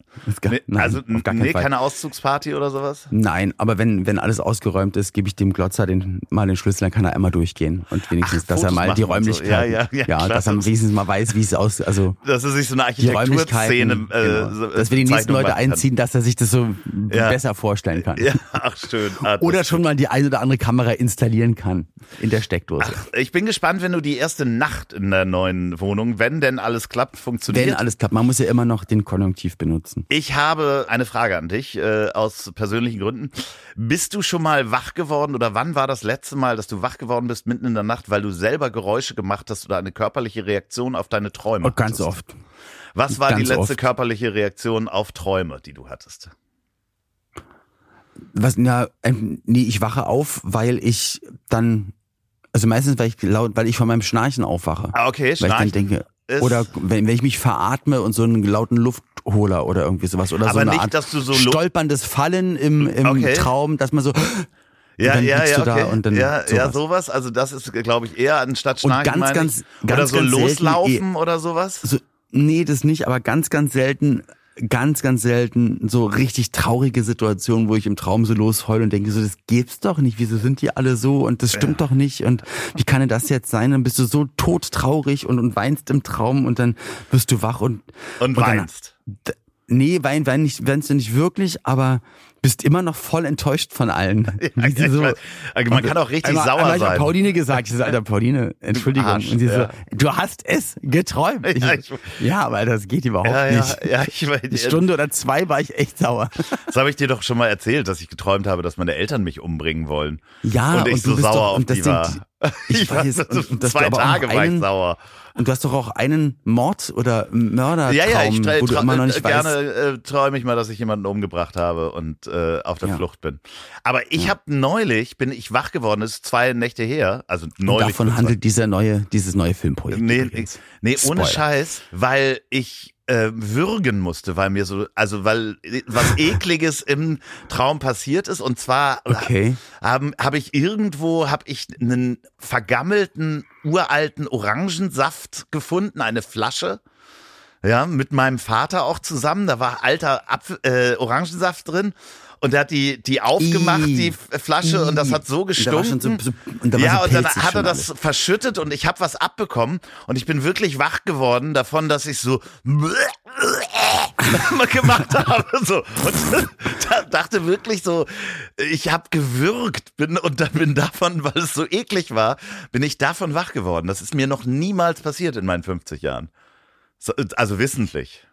Gar, Nee, nein, also, nee, Fall. keine Auszugsparty oder sowas? Nein, aber wenn, wenn alles ausgeräumt ist, gebe ich dem Glotzer den, mal den Schlüssel, dann kann er einmal durchgehen und wenigstens, Ach, dass er Fotos mal die und so. Ja, ja, ja, klar. dass er wenigstens mal weiß, wie es aus, also Dass er sich so eine Architekturszene, äh, genau. so- dass wir die nächsten Leute kann. einziehen, dass er sich das so Ja. besser vorstellen kann. Ja, ach schön. Ah, Oder schon mal die ein oder andere Kamera installieren kann in der Steckdose. Ich bin gespannt, wenn du die erste Nacht in der neuen Wohnung, wenn denn alles klappt, funktioniert. Wenn alles klappt, man muss ja immer noch den Konjunktiv benutzen. Ich habe eine Frage an dich, äh, aus persönlichen Gründen. Bist du schon mal wach geworden oder wann war das letzte Mal, dass du wach geworden bist mitten in der Nacht, weil du selber Geräusche gemacht hast oder eine körperliche Reaktion auf deine Träume Und ganz hattest? oft. Was war die ganz letzte oft. körperliche Reaktion auf Träume, die du hattest? Was, na, ähm, nee, ich wache auf, weil ich dann, also meistens, weil ich laut, weil ich von meinem Schnarchen aufwache. Ah, okay, Weil ich dann Schnarchen denke, ist- oder wenn, wenn ich mich veratme und so einen lauten Luftholer oder irgendwie sowas oder so Aber eine nicht, Art dass du so stolperndes Fallen im, im Okay. Traum, dass man so Ja, ja, ja, okay. und dann ja, ja, sowas. sowas. Also das ist, glaube ich, eher anstatt Und Schnarchen ganz, meine ganz, ich. ganz, oder so ganz selten loslaufen oder sowas. so, nee, das nicht, aber ganz, ganz selten, ganz, ganz selten so richtig traurige Situationen, wo ich im Traum so losheule und denke so, das gibt's doch nicht, wieso sind die alle so und das stimmt doch nicht und wie kann denn das jetzt sein? Dann bist du so todtraurig und, und weinst im Traum und dann wirst du wach und Und dann- weinst. D- Nee, wein, wein nicht, weinst du nicht wirklich, aber bist immer noch voll enttäuscht von allen. Sie ich so- weiß, also man kann auch richtig einmal, sauer einmal Ich sein. hab Pauline gesagt, ich so, Alter, Pauline, Entschuldigung. Arsch, und sie ja. so, du hast es geträumt. Ich, Ja, ich- ja, aber das geht überhaupt Ja, ja, nicht. ja, ich Eine weiß. Stunde oder zwei war ich echt sauer. Das habe ich dir doch schon mal erzählt, dass ich geträumt habe, dass meine Eltern mich umbringen wollen. Ja, und ich und so sauer doch- auf die war. ich weiß, und- und zwei Tage war ich sauer. Und du hast doch auch einen Mord oder Mördertraum, Ja, ja, ich wo du immer noch nicht äh, gerne äh, träume ich mal, dass ich jemanden umgebracht habe und äh, auf der Ja. Flucht bin. Aber ich habe neulich, bin ich wach geworden, das ist zwei Nächte her, also Und neulich. davon handelt dieser neue, dieses neue Filmprojekt. Nee, übrigens. nee ohne Spoiler. Scheiß, weil ich äh, würgen musste, weil mir so, also weil was ekliges im Traum passiert ist und zwar Okay. habe ich irgendwo habe ich einen vergammelten uralten Orangensaft gefunden, eine Flasche. Ja, mit meinem Vater auch zusammen, da war alter Apfel, äh, Orangensaft drin und er hat die die aufgemacht, Ih. die Flasche und das hat so gestunken. so- so- und ja, so und dann hat er das alles. verschüttet und ich habe was abbekommen und ich bin wirklich wach geworden davon, dass ich so gemacht habe so und da dachte wirklich so, ich habe gewürgt bin und dann bin davon, weil es so eklig war, bin ich davon wach geworden. Das ist mir noch niemals passiert in meinen 50 Jahren. So, also wissentlich.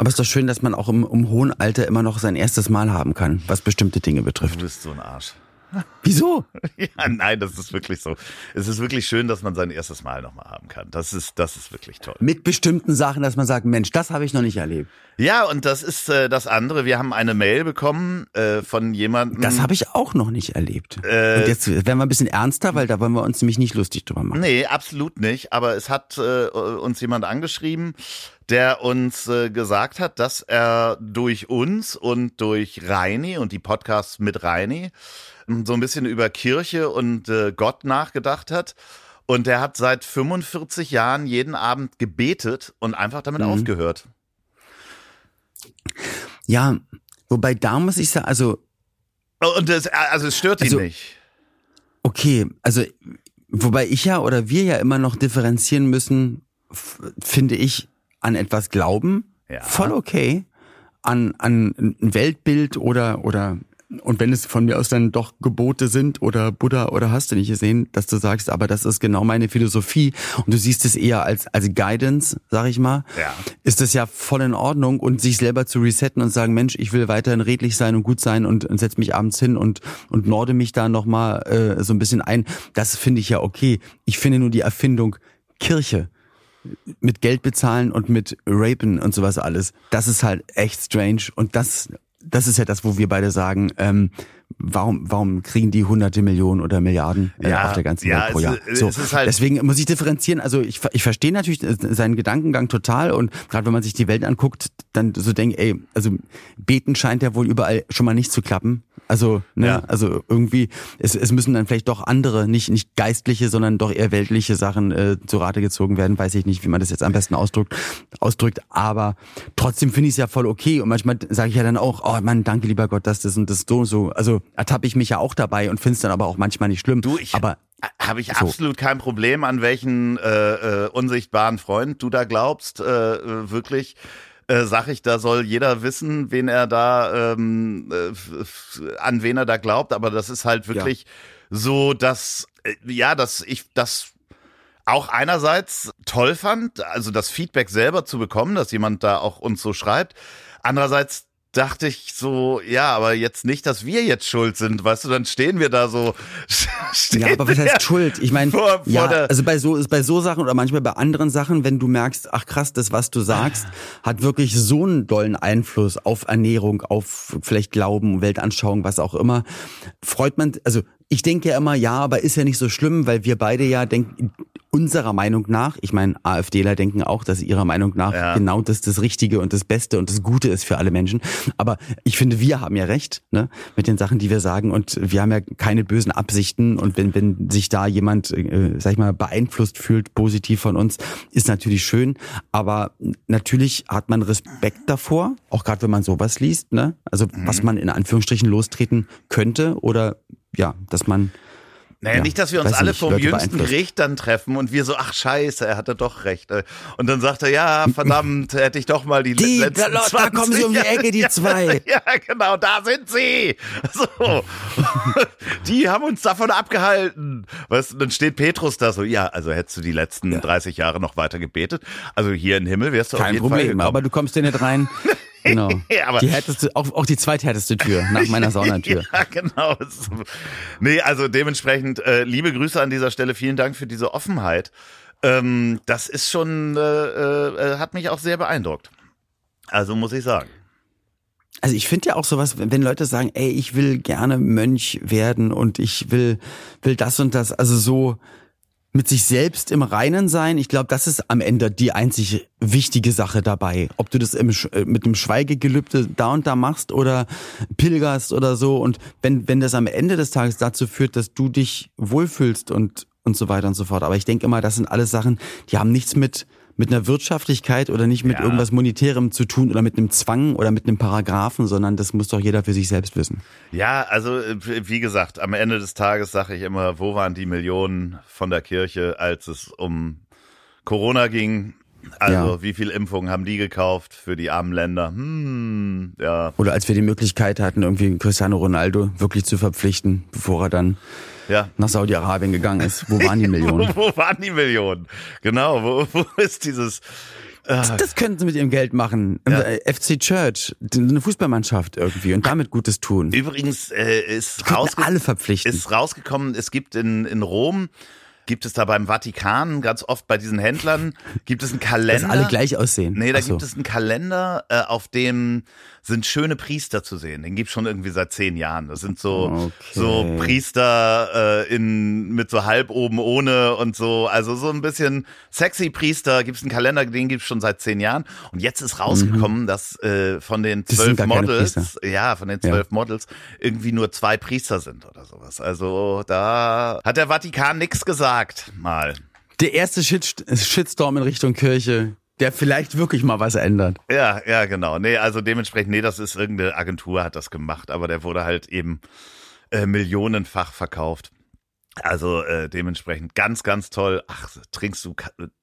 Aber es ist doch schön, dass man auch im, im hohen Alter immer noch sein erstes Mal haben kann, was bestimmte Dinge betrifft. Du bist so ein Arsch. Wieso? Ja, nein, das ist wirklich so. Es ist wirklich schön, dass man sein erstes Mal nochmal haben kann. Das ist, das ist wirklich toll. Mit bestimmten Sachen, dass man sagt, Mensch, das habe ich noch nicht erlebt. Ja, und das ist äh, das andere. Wir haben eine Mail bekommen äh, von jemandem. Das habe ich auch noch nicht erlebt. Äh, Und jetzt werden wir ein bisschen ernster, weil da wollen wir uns nämlich nicht lustig drüber machen. Nee, absolut nicht. Aber es hat äh, uns jemand angeschrieben, der uns äh, gesagt hat, dass er durch uns und durch Reini und die Podcasts mit Reini m, so ein bisschen über Kirche und äh, Gott nachgedacht hat. Und der hat seit 45 Jahren jeden Abend gebetet und einfach damit Mhm. aufgehört. Ja, wobei da muss ich sagen, also Und das, also es stört ihn Also- nicht. okay, also wobei ich ja oder wir ja immer noch differenzieren müssen, finde ich, an etwas glauben, Ja. voll okay, an an ein Weltbild oder oder Und wenn es von mir aus dann doch Gebote sind oder Buddha oder hast du nicht gesehen, dass du sagst, aber das ist genau meine Philosophie und du siehst es eher als, als Guidance, sag ich mal, ja. ist das ja voll in Ordnung und sich selber zu resetten und sagen, Mensch, ich will weiterhin redlich sein und gut sein und, und setz mich abends hin und, und norde mich da nochmal äh, so ein bisschen ein. Das finde ich ja okay. Ich finde nur die Erfindung Kirche mit Geld bezahlen und mit Rapen und sowas alles, das ist halt echt strange. Und das das ist ja das, wo wir beide sagen, ähm, warum, warum kriegen die hunderte Millionen oder Milliarden äh, ja, auf der ganzen ja, Welt pro Jahr? so, halt deswegen muss ich differenzieren. Also ich, ich verstehe natürlich seinen Gedankengang total und gerade wenn man sich die Welt anguckt, dann so denkt, ey, also beten scheint ja wohl überall schon mal nicht zu klappen. Also, ne, ja. also irgendwie, es, es müssen dann vielleicht doch andere, nicht, nicht geistliche, sondern doch eher weltliche Sachen äh, zu Rate gezogen werden. Weiß ich nicht, wie man das jetzt am besten ausdrückt, ausdrückt. Aber trotzdem finde ich es ja voll okay. Und manchmal sage ich ja dann auch, oh Mann, danke lieber Gott, dass das und das so und so. Also ertappe ich mich ja auch dabei und finde es dann aber auch manchmal nicht schlimm. Du, ich, aber habe ich so. absolut kein Problem, an welchen äh, äh, unsichtbaren Freund du da glaubst, äh, äh wirklich äh, sag ich, da soll jeder wissen, wen er da, ähm, äh, an wen er da glaubt. Aber das ist halt wirklich ja. so, dass, äh, ja, dass ich das auch einerseits toll fand, also das Feedback selber zu bekommen, dass jemand da auch uns so schreibt. Andererseits dachte ich so, ja, aber jetzt nicht, dass wir jetzt schuld sind, weißt du, dann stehen wir da so. ja, aber was heißt Schuld? Ich meine, ja, also bei so bei so Sachen oder manchmal bei anderen Sachen, wenn du merkst, ach krass, das was du sagst, hat wirklich so einen dollen Einfluss auf Ernährung, auf vielleicht Glauben, Weltanschauung, was auch immer, freut man, also ich denke ja immer, ja, aber ist ja nicht so schlimm, weil wir beide ja denken, unserer Meinung nach, ich meine, AfDler denken auch, dass ihrer Meinung nach ja. genau das das Richtige und das Beste und das Gute ist für alle Menschen. Aber ich finde, wir haben ja recht ne, mit den Sachen, die wir sagen und wir haben ja keine bösen Absichten und wenn, wenn sich da jemand, äh, sag ich mal, beeinflusst fühlt, positiv von uns, ist natürlich schön. Aber natürlich hat man Respekt davor, auch gerade wenn man sowas liest, ne? Also mhm. was man in Anführungsstrichen lostreten könnte oder ja, dass man naja, ja, nicht, dass wir uns alle vom jüngsten Gericht dann treffen und wir so, ach scheiße, er hatte doch recht. Und dann sagt er, ja, verdammt, hätte ich doch mal die, die letzten da, 20 da kommen sie um die Ecke, die zwei. Ja, genau, da sind sie. So. die haben uns davon abgehalten. Weißt, dann steht Petrus da so, ja, also hättest du die letzten ja. 30 Jahre noch weiter gebetet. Also hier im Himmel wärst du Kein auf jeden Problem, Fall aber du kommst ja nicht rein. Genau. die härteste, auch, auch die zweithärteste Tür nach meiner Saunatür. ja, genau. Nee, also dementsprechend äh, liebe Grüße an dieser Stelle. Vielen Dank für diese Offenheit. Ähm, das ist schon, äh, äh, hat mich auch sehr beeindruckt. Also muss ich sagen. Also ich finde ja auch sowas, wenn Leute sagen, ey, ich will gerne Mönch werden und ich will, will das und das, also so, mit sich selbst im Reinen sein. Ich glaube, das ist am Ende die einzig wichtige Sache dabei. Ob du das im, äh, mit dem Schweigegelübde da und da machst oder pilgerst oder so. Und wenn, wenn das am Ende des Tages dazu führt, dass du dich wohlfühlst und, und so weiter und so fort. Aber ich denke immer, das sind alles Sachen, die haben nichts mit, mit einer Wirtschaftlichkeit oder nicht mit ja. irgendwas Monetärem zu tun oder mit einem Zwang oder mit einem Paragraphen, sondern das muss doch jeder für sich selbst wissen. Ja, also äh, wie gesagt, am Ende des Tages sage ich immer, wo waren die Millionen von der Kirche, als es um Corona ging? Also ja. wie viel Impfungen haben die gekauft für die armen Länder? Hm, ja. Oder als wir die Möglichkeit hatten, irgendwie Cristiano Ronaldo wirklich zu verpflichten, bevor er dann ja. nach Saudi-Arabien gegangen ist. Wo waren die Millionen? wo, wo waren die Millionen? Genau, wo, wo ist dieses... Das, das könnten sie mit ihrem Geld machen. Ja. Äh, FC Church, eine Fußballmannschaft irgendwie und damit Gutes tun. Übrigens äh, ist, rausge alle verpflichten. ist rausgekommen, es gibt in, in Rom gibt es da beim Vatikan ganz oft bei diesen Händlern gibt es einen Kalender. Dass alle gleich aussehen. Nee, da so. gibt es einen Kalender, äh, auf dem sind schöne Priester zu sehen. Den gibt's schon irgendwie seit zehn Jahren. Das sind so okay. so Priester äh, in mit so halb oben ohne und so, also so ein bisschen sexy Priester. Gibt's einen Kalender, den gibt's schon seit zehn Jahren. Und jetzt ist rausgekommen, mhm. dass äh, von den zwölf Models, ja, von den zwölf ja. Models irgendwie nur zwei Priester sind oder sowas. Also da hat der Vatikan nichts gesagt mal. Der erste Shitstorm in Richtung Kirche der vielleicht wirklich mal was ändert. Ja, ja, genau. Nee, also dementsprechend, nee, das ist irgendeine Agentur hat das gemacht, aber der wurde halt eben äh, millionenfach verkauft. Also äh, dementsprechend ganz, ganz toll. Ach, trinkst du,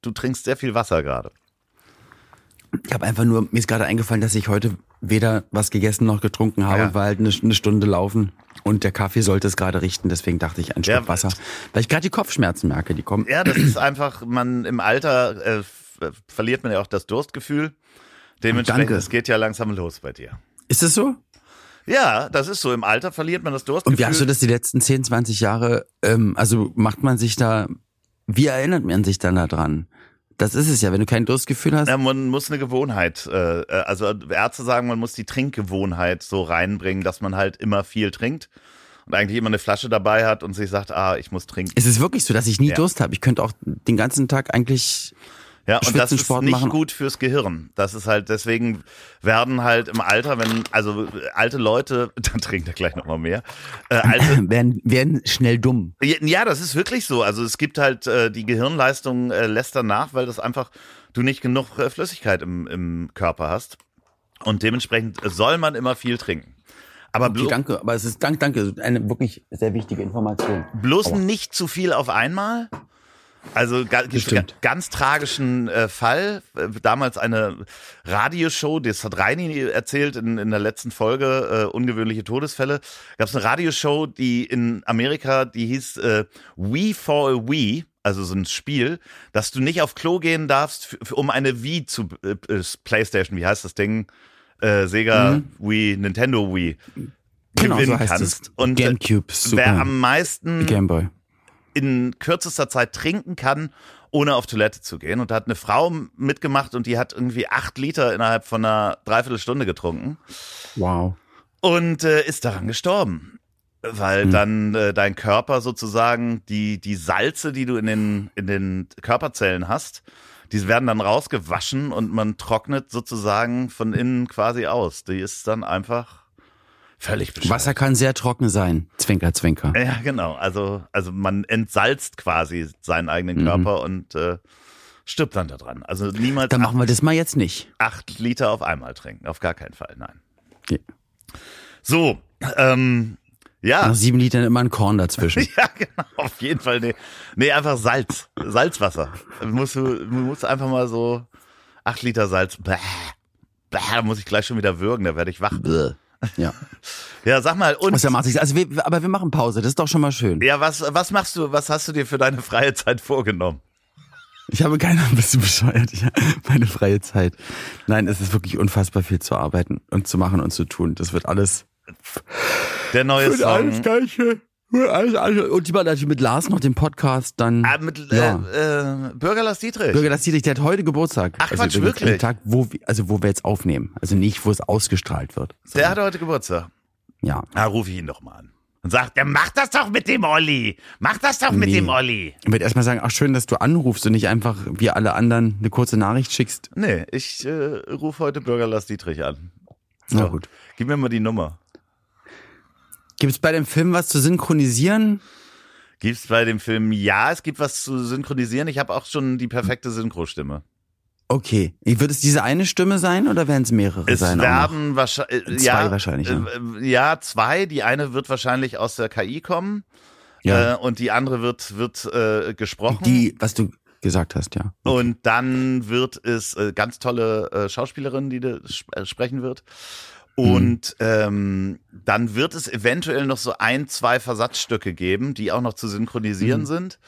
du trinkst sehr viel Wasser gerade. Ich habe einfach nur, mir ist gerade eingefallen, dass ich heute weder was gegessen noch getrunken habe, Ja. weil halt eine, eine Stunde laufen und der Kaffee sollte es gerade richten, deswegen dachte ich ein Stück Ja, Wasser. Weil ich gerade die Kopfschmerzen merke, die kommen. Ja, das ist einfach, man im Alter äh, f- verliert man ja auch das Durstgefühl. Dementsprechend, Danke. es geht ja langsam los bei dir. Ist es so? Ja, das ist so. Im Alter verliert man das Durstgefühl. Und wie hast du das die letzten 10, 20 Jahre, ähm, also macht man sich da, wie erinnert man sich dann da dran? Das ist es ja, wenn du kein Durstgefühl hast. Ja, man muss eine Gewohnheit, äh, äh, also Ärzte sagen, man muss die Trinkgewohnheit so reinbringen, dass man halt immer viel trinkt und eigentlich immer eine Flasche dabei hat und sich sagt, ah, ich muss trinken. Es ist wirklich so, dass ich nie Ja. Durst habe. Ich könnte auch den ganzen Tag eigentlich Ja, und das ist nicht machen. gut fürs Gehirn. Das ist halt, deswegen werden halt im Alter, wenn, also äh, alte Leute, dann trinkt er gleich nochmal mehr, äh, alte, werden, werden schnell dumm. Ja, das ist wirklich so. Also es gibt halt äh, die Gehirnleistung äh, lässt dann nach, weil das einfach du nicht genug äh, Flüssigkeit im, im Körper hast. Und dementsprechend soll man immer viel trinken. Aber Okay, danke, aber es ist dank, danke, eine wirklich sehr wichtige Information. bloß nicht zu viel auf einmal. Also Bestimmt. ga, ganz tragischen äh, Fall. Äh, Damals eine Radioshow, das hat Reini erzählt in, in der letzten Folge, äh, ungewöhnliche Todesfälle. Gab es eine Radioshow, die in Amerika, die hieß äh, We for a We, also so ein Spiel, dass du nicht auf Klo gehen darfst, um eine Wii zu äh, äh, PlayStation, wie heißt das Ding? Äh, Sega Wii, Nintendo Wii. Genau, so gewinnen heißt kannst. es. Und äh, Gamecube, super. wer am meisten Gameboy. In kürzester Zeit trinken kann, ohne auf Toilette zu gehen. Und da hat eine Frau mitgemacht und die hat irgendwie acht Liter innerhalb von einer Dreiviertelstunde getrunken Wow. und äh, ist daran gestorben. Weil Hm. dann äh, dein Körper sozusagen die, die Salze, die du in den, in den Körperzellen hast, die werden dann rausgewaschen und man trocknet sozusagen von innen quasi aus. Die ist dann einfach völlig bescheuert. Wasser kann sehr trocken sein. Zwinker, zwinker. Ja, genau. Also, also man entsalzt quasi seinen Mhm. eigenen Körper und äh, stirbt dann daran. Also niemals Dann acht, machen wir das mal jetzt nicht. acht Liter auf einmal trinken. Auf gar keinen Fall, nein. Ja. So, ähm, ja. Nach sieben Litern immer ein Korn dazwischen. Ja, genau, auf jeden Fall. Nee, nee einfach Salz. Salzwasser. Musst du, du musst einfach mal so acht Liter Salz. Bäh, bäh, da muss ich gleich schon wieder würgen, da werde ich wach. Bäh. Ja. Ja, sag mal, und Was ja macht sich, also wir, aber wir machen Pause, das ist doch schon mal schön. ja, was, was machst du, was hast du dir für deine freie Zeit vorgenommen? Ich habe keine Ahnung, bist du bescheuert? Ich, meine freie Zeit. Nein, es ist wirklich unfassbar viel zu arbeiten und zu machen und zu tun. Das wird alles. Der neue Wird alles Song. Gleiche. Und die war natürlich mit Lars noch den Podcast, dann. Ah, mit Ja. äh, äh, Bürger Lars Dietrich. Bürger, das Dietrich, der hat heute Geburtstag. Ach, also Quatsch, wirklich? Den Tag, wo, wir- also wo wir jetzt aufnehmen. Also nicht, wo es ausgestrahlt wird. Der hat heute Geburtstag. Ja. Ah, rufe ich ihn doch mal an. Und sagt, ja, mach das doch mit dem Olli. Mach das doch mit Nee. dem Olli. Ich würde erstmal sagen, ach schön, dass du anrufst und nicht einfach wie alle anderen eine kurze Nachricht schickst. Nee, ich äh, rufe heute Bürger Lars Dietrich an. So, Na gut. Gib mir mal die Nummer. Gibt es bei dem Film was zu synchronisieren? Gibt's bei dem Film, ja, es gibt was zu synchronisieren. Ich habe auch schon die perfekte Synchrostimme. Okay. Wird es diese eine Stimme sein oder werden es mehrere Es sein? noch? werden wahrscheinlich, Zwei ja, wahrscheinlich, äh, ja. äh, ja, zwei. Die eine wird wahrscheinlich aus der KI kommen Ja. äh, und die andere wird, wird äh, gesprochen. Die, was du gesagt hast, ja. Und dann wird es äh, ganz tolle äh, Schauspielerin, die da sp äh, sprechen wird. Und ähm, dann wird es eventuell noch so ein, zwei Versatzstücke geben, die auch noch zu synchronisieren sind.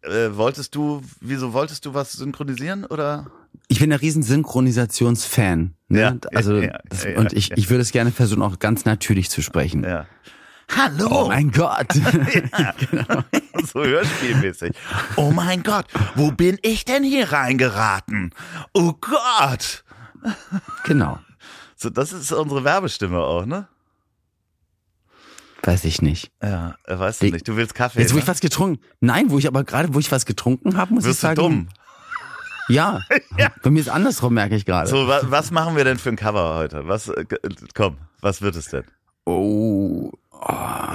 Äh, wolltest du, wieso wolltest du was synchronisieren oder? Ich bin ein riesen Synchronisationsfan. Ne? Ja, also, ja, das, ja, und ich, ja. ich würde es gerne versuchen, auch ganz natürlich zu sprechen. Ja. Hallo! Oh mein Gott. so hörspielmäßig. Oh mein Gott, wo bin ich denn hier reingeraten? Oh Gott! genau. So, das ist unsere Werbestimme auch, ne? Weiß ich nicht. Ja, äh, weißt du Die- nicht. Du willst Kaffee. Jetzt, wo ne? ich was getrunken. Nein, wo ich aber gerade, wo ich was getrunken habe, muss ich Wirst du sagen. dumm. Ja. Bei mir ist andersrum, merke ich gerade. So, wa was machen wir denn für ein Cover heute? Was, äh, g- komm, was wird es denn? Oh.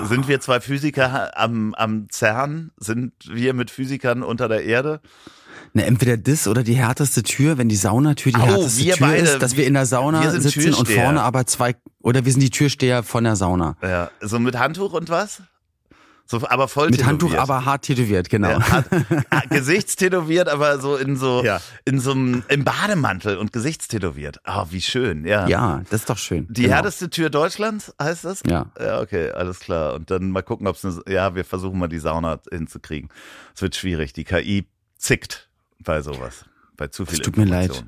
Sind wir zwei Physiker am, am CERN? Sind wir mit Physikern unter der Erde? Na, entweder das oder die härteste Tür, wenn die Saunatür die Oh, härteste wir Tür beide, ist, dass wir in der Sauna sitzen und Türsteher. vorne aber zwei, oder wir sind die Türsteher von der Sauna. Ja, so mit Handtuch und was? So, aber voll Mit tätowiert. Handtuch, aber hart tätowiert, genau. Ja, hat, hat Gesichtstätowiert, aber so in so, Ja. in so einem, im Bademantel und Gesichtstätowiert. Ah, wie schön, ja. Ja, das ist doch schön. Die Genau. härteste Tür Deutschlands, heißt das? Ja. Ja, okay, alles klar. Und dann mal gucken, ob es eine, ja, wir versuchen mal die Sauna hinzukriegen. Es wird schwierig. Die KI zickt bei sowas. Bei zu viel Es tut mir leid.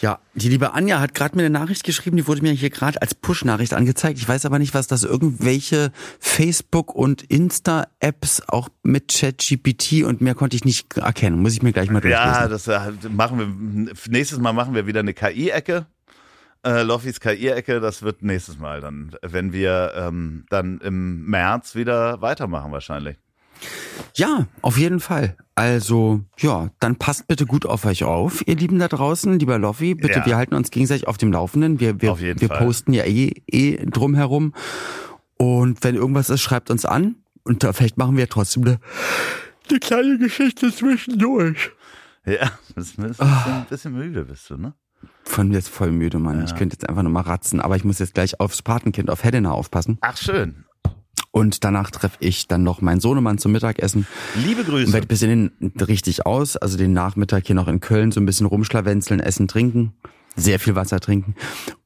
Ja, die liebe Anja hat gerade mir eine Nachricht geschrieben, die wurde mir hier gerade als Push-Nachricht angezeigt. Ich weiß aber nicht, was das irgendwelche Facebook- und Insta-Apps auch mit ChatGPT und mehr konnte ich nicht erkennen. Muss ich mir gleich mal durchlesen. Ja, das äh, machen wir, nächstes Mal machen wir wieder eine KI-Ecke. Äh, Loffis KI-Ecke, das wird nächstes Mal dann, wenn wir ähm, dann im März wieder weitermachen wahrscheinlich. Ja, auf jeden Fall. Also, ja, dann passt bitte gut auf euch auf, ihr Lieben da draußen, lieber Loffi. Bitte, Ja. wir halten uns gegenseitig auf dem Laufenden. Wir, wir, Auf jeden wir Fall. posten ja eh, eh drumherum. Und wenn irgendwas ist, schreibt uns an. Und da, vielleicht machen wir trotzdem eine, eine kleine Geschichte zwischendurch. Ja, das ist ein bisschen, Ah. bisschen müde bist du, ne? Von mir ist voll müde, Mann. Ich könnte jetzt einfach nur mal ratzen, aber ich muss jetzt gleich aufs Patenkind, auf Helena aufpassen. Ach, schön. Und danach treffe ich dann noch meinen Sohnemann zum Mittagessen. Liebe Und Grüße. werde bis in den richtig aus, also den Nachmittag hier noch in Köln so ein bisschen rumschlawenzeln, essen, trinken, sehr viel Wasser trinken.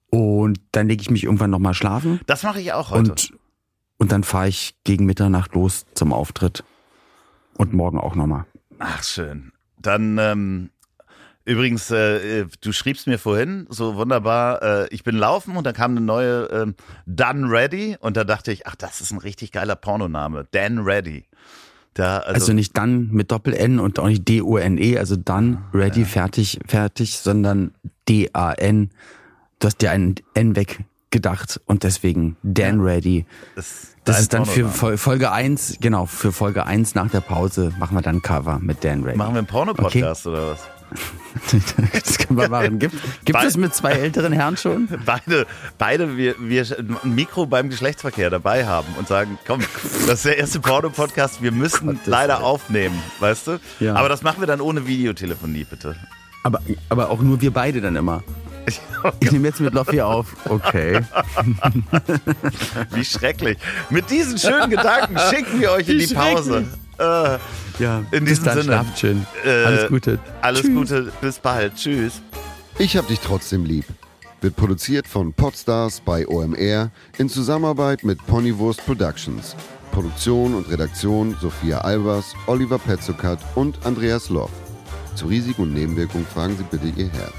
Und dann lege ich mich irgendwann nochmal schlafen Das mache ich auch heute. und, und dann fahre ich gegen Mitternacht los zum Auftritt. Und morgen auch nochmal. Ach, schön. Dann, ähm, übrigens, äh, du schriebst mir vorhin so wunderbar, äh, ich bin laufen und dann kam eine neue ähm, Done Ready und da dachte ich, ach, das ist ein richtig geiler Pornoname. Dan Ready. Da, also, Also, nicht dann mit Doppel-N und auch nicht D-O-N-E, also dann ready, fertig, fertig, sondern D-A-N. Du hast dir ein N weggedacht und deswegen Dan Ready. das, Das ist dann für Folge 1, genau, für Folge 1 nach der Pause machen wir dann Cover mit Dan Ready. Machen wir einen Porno-Podcast oder was? das können wir machen. Gibt, gibt es mit zwei älteren Herren schon? Beide, beide wir, wir ein Mikro beim Geschlechtsverkehr dabei haben und sagen, komm, das ist der erste Porno-Podcast, wir müssen Gottes leider Willen. aufnehmen, weißt du? Ja. Aber das machen wir dann ohne Videotelefonie, bitte. Aber, aber auch nur wir beide dann immer. Ich nehme jetzt mit Loffi auf. Okay. Wie schrecklich. Mit diesen schönen Gedanken schicken wir euch in die Pause. Äh, Ja, In bis diesem dann, Sinne. schön. Äh, Alles Gute. alles Tschüss. Gute, bis bald. Tschüss. Ich hab dich trotzdem lieb. Wird produziert von Podstars bei OMR in Zusammenarbeit mit Ponywurst Productions. Produktion und Redaktion Sophia Albers, Oliver Petzokat und Andreas Loff. Zu Risiken und Nebenwirkungen fragen Sie bitte Ihr Herz.